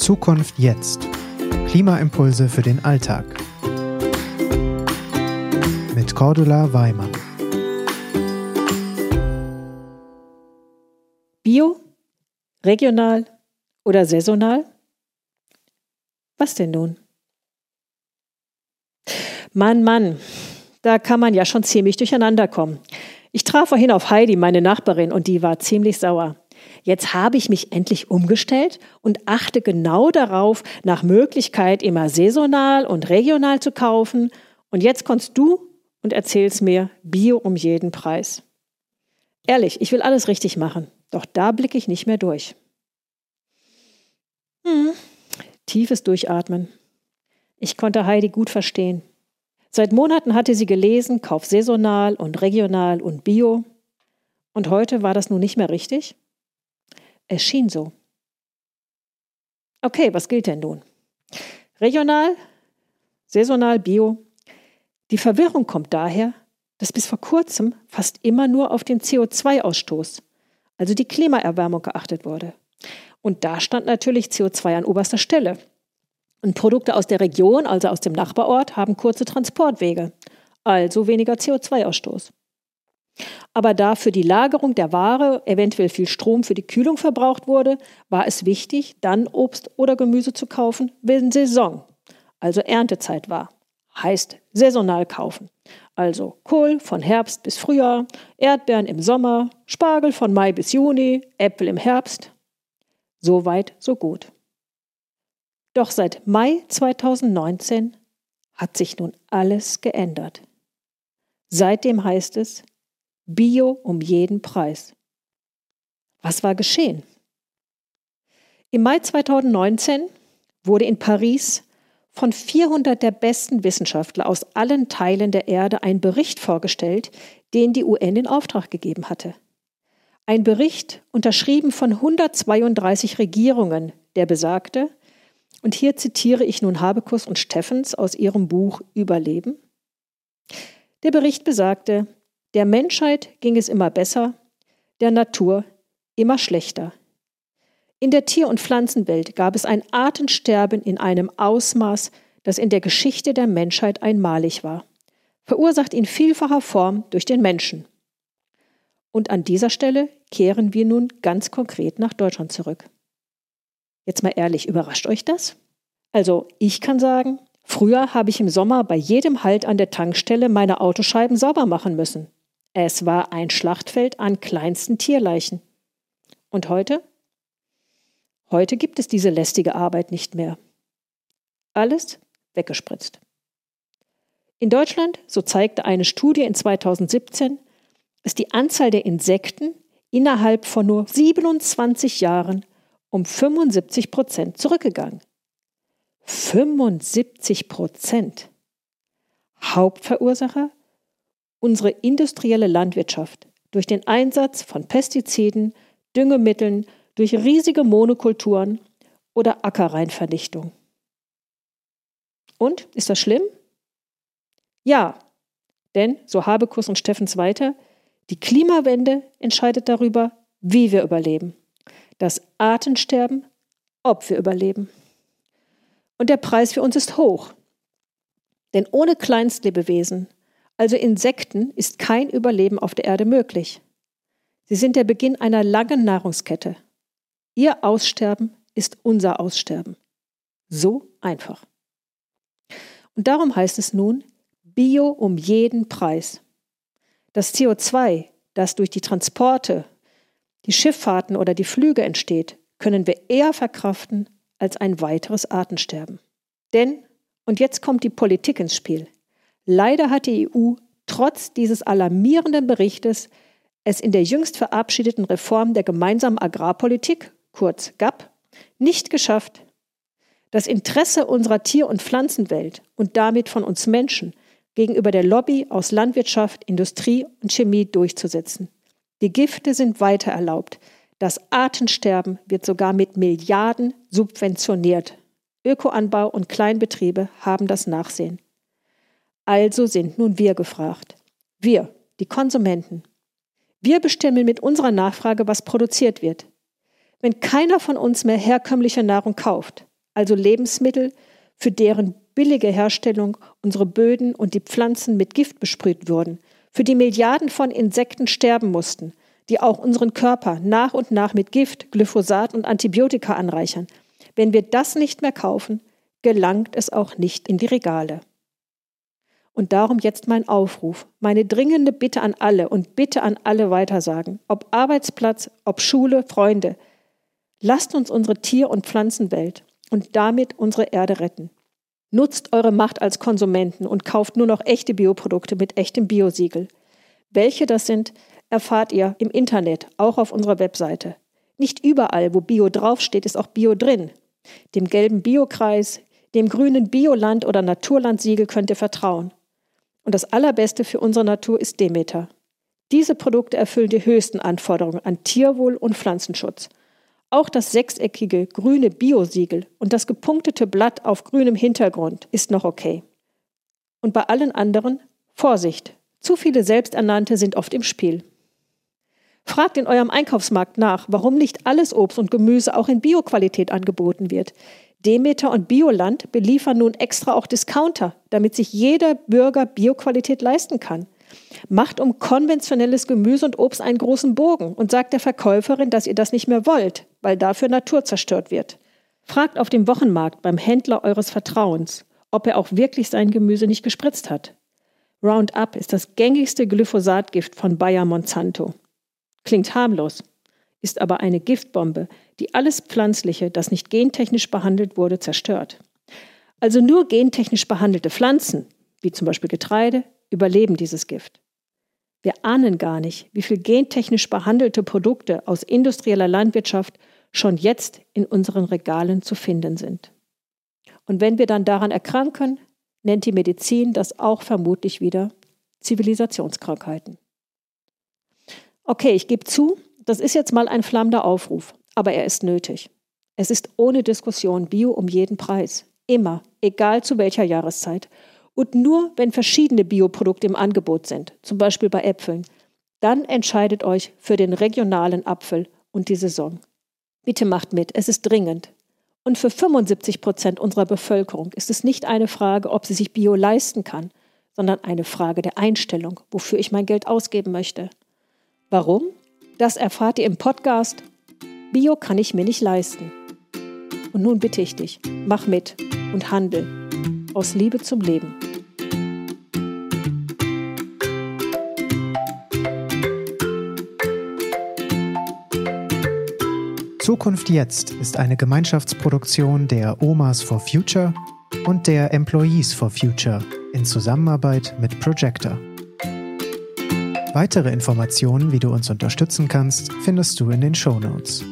Zukunft jetzt. Klimaimpulse für den Alltag. Mit Cordula Weimann. Bio, regional oder saisonal? Was denn nun? Mann, Mann, da kann man ja schon ziemlich durcheinander kommen. Ich traf vorhin auf Heidi, meine Nachbarin, und die war ziemlich sauer. Jetzt habe ich mich endlich umgestellt und achte genau darauf, nach Möglichkeit immer saisonal und regional zu kaufen. Und jetzt kommst du und erzählst mir Bio um jeden Preis. Ehrlich, ich will alles richtig machen, doch da blicke ich nicht mehr durch. Hm. Tiefes Durchatmen. Ich konnte Heidi gut verstehen. Seit Monaten hatte sie gelesen, kauf saisonal und regional und bio. Und heute war das nun nicht mehr richtig? Es schien so. Okay, was gilt denn nun? Regional, saisonal, bio. Die Verwirrung kommt daher, dass bis vor kurzem fast immer nur auf den CO2-Ausstoß, also die Klimaerwärmung, geachtet wurde. Und da stand natürlich CO2 an oberster Stelle. Und Produkte aus der Region, also aus dem Nachbarort, haben kurze Transportwege, also weniger CO2-Ausstoß. Aber da für die Lagerung der Ware eventuell viel Strom für die Kühlung verbraucht wurde, war es wichtig, dann Obst oder Gemüse zu kaufen, wenn Saison, also Erntezeit war. Heißt saisonal kaufen. Also Kohl von Herbst bis Frühjahr, Erdbeeren im Sommer, Spargel von Mai bis Juni, Äpfel im Herbst. So weit, so gut. Doch seit Mai 2019 hat sich nun alles geändert. Seitdem heißt es Bio um jeden Preis. Was war geschehen? Im Mai 2019 wurde in Paris von 400 der besten Wissenschaftler aus allen Teilen der Erde ein Bericht vorgestellt, den die UN in Auftrag gegeben hatte. Ein Bericht unterschrieben von 132 Regierungen, der besagte, und hier zitiere ich nun Habekus und Steffens aus ihrem Buch Überleben. Der Bericht besagte, der Menschheit ging es immer besser, der Natur immer schlechter. In der Tier- und Pflanzenwelt gab es ein Artensterben in einem Ausmaß, das in der Geschichte der Menschheit einmalig war, verursacht in vielfacher Form durch den Menschen. Und an dieser Stelle kehren wir nun ganz konkret nach Deutschland zurück. Jetzt mal ehrlich, überrascht euch das? Also, ich kann sagen, früher habe ich im Sommer bei jedem Halt an der Tankstelle meine Autoscheiben sauber machen müssen. Es war ein Schlachtfeld an kleinsten Tierleichen. Und heute? Heute gibt es diese lästige Arbeit nicht mehr. Alles weggespritzt. In Deutschland, so zeigte eine Studie in 2017, ist die Anzahl der Insekten innerhalb von nur 27 Jahren um 75 Prozent zurückgegangen. 75 Prozent. Hauptverursacher? Unsere industrielle Landwirtschaft durch den Einsatz von Pestiziden, Düngemitteln, durch riesige Monokulturen oder Ackerreinvernichtung. Und ist das schlimm? Ja, denn, so Habekus und Steffens weiter, die Klimawende entscheidet darüber, wie wir überleben das Artensterben, ob wir überleben. Und der Preis für uns ist hoch. Denn ohne Kleinstlebewesen, also Insekten, ist kein Überleben auf der Erde möglich. Sie sind der Beginn einer langen Nahrungskette. Ihr Aussterben ist unser Aussterben. So einfach. Und darum heißt es nun, Bio um jeden Preis. Das CO2, das durch die Transporte die Schifffahrten oder die Flüge entsteht, können wir eher verkraften als ein weiteres Artensterben. Denn, und jetzt kommt die Politik ins Spiel, leider hat die EU trotz dieses alarmierenden Berichtes es in der jüngst verabschiedeten Reform der gemeinsamen Agrarpolitik, kurz GAP, nicht geschafft, das Interesse unserer Tier- und Pflanzenwelt und damit von uns Menschen gegenüber der Lobby aus Landwirtschaft, Industrie und Chemie durchzusetzen. Die Gifte sind weiter erlaubt. Das Artensterben wird sogar mit Milliarden subventioniert. Ökoanbau und Kleinbetriebe haben das Nachsehen. Also sind nun wir gefragt. Wir, die Konsumenten. Wir bestimmen mit unserer Nachfrage, was produziert wird. Wenn keiner von uns mehr herkömmliche Nahrung kauft, also Lebensmittel, für deren billige Herstellung unsere Böden und die Pflanzen mit Gift besprüht wurden, für die Milliarden von Insekten sterben mussten, die auch unseren Körper nach und nach mit Gift, Glyphosat und Antibiotika anreichern. Wenn wir das nicht mehr kaufen, gelangt es auch nicht in die Regale. Und darum jetzt mein Aufruf, meine dringende Bitte an alle und Bitte an alle weitersagen, ob Arbeitsplatz, ob Schule, Freunde. Lasst uns unsere Tier- und Pflanzenwelt und damit unsere Erde retten. Nutzt eure Macht als Konsumenten und kauft nur noch echte Bioprodukte mit echtem Biosiegel. Welche das sind, erfahrt ihr im Internet, auch auf unserer Webseite. Nicht überall, wo Bio draufsteht, ist auch Bio drin. Dem gelben Biokreis, dem grünen Bioland- oder Naturlandsiegel könnt ihr vertrauen. Und das Allerbeste für unsere Natur ist Demeter. Diese Produkte erfüllen die höchsten Anforderungen an Tierwohl und Pflanzenschutz. Auch das sechseckige grüne Biosiegel und das gepunktete Blatt auf grünem Hintergrund ist noch okay. Und bei allen anderen Vorsicht, zu viele Selbsternannte sind oft im Spiel. Fragt in eurem Einkaufsmarkt nach, warum nicht alles Obst und Gemüse auch in Bioqualität angeboten wird. Demeter und Bioland beliefern nun extra auch Discounter, damit sich jeder Bürger Bioqualität leisten kann. Macht um konventionelles Gemüse und Obst einen großen Bogen und sagt der Verkäuferin, dass ihr das nicht mehr wollt, weil dafür Natur zerstört wird. Fragt auf dem Wochenmarkt beim Händler eures Vertrauens, ob er auch wirklich sein Gemüse nicht gespritzt hat. Roundup ist das gängigste Glyphosatgift von Bayer Monsanto. Klingt harmlos, ist aber eine Giftbombe, die alles Pflanzliche, das nicht gentechnisch behandelt wurde, zerstört. Also nur gentechnisch behandelte Pflanzen, wie zum Beispiel Getreide, überleben dieses Gift. Wir ahnen gar nicht, wie viel gentechnisch behandelte Produkte aus industrieller Landwirtschaft schon jetzt in unseren Regalen zu finden sind. Und wenn wir dann daran erkranken, nennt die Medizin das auch vermutlich wieder Zivilisationskrankheiten. Okay, ich gebe zu, das ist jetzt mal ein flammender Aufruf, aber er ist nötig. Es ist ohne Diskussion Bio um jeden Preis. Immer, egal zu welcher Jahreszeit. Und nur wenn verschiedene Bioprodukte im Angebot sind, zum Beispiel bei Äpfeln, dann entscheidet euch für den regionalen Apfel und die Saison. Bitte macht mit, es ist dringend. Und für 75 Prozent unserer Bevölkerung ist es nicht eine Frage, ob sie sich Bio leisten kann, sondern eine Frage der Einstellung, wofür ich mein Geld ausgeben möchte. Warum? Das erfahrt ihr im Podcast Bio kann ich mir nicht leisten. Und nun bitte ich dich, mach mit und handel aus Liebe zum Leben. Zukunft jetzt ist eine Gemeinschaftsproduktion der Omas for Future und der Employees for Future in Zusammenarbeit mit Projector. Weitere Informationen, wie du uns unterstützen kannst, findest du in den Show Notes.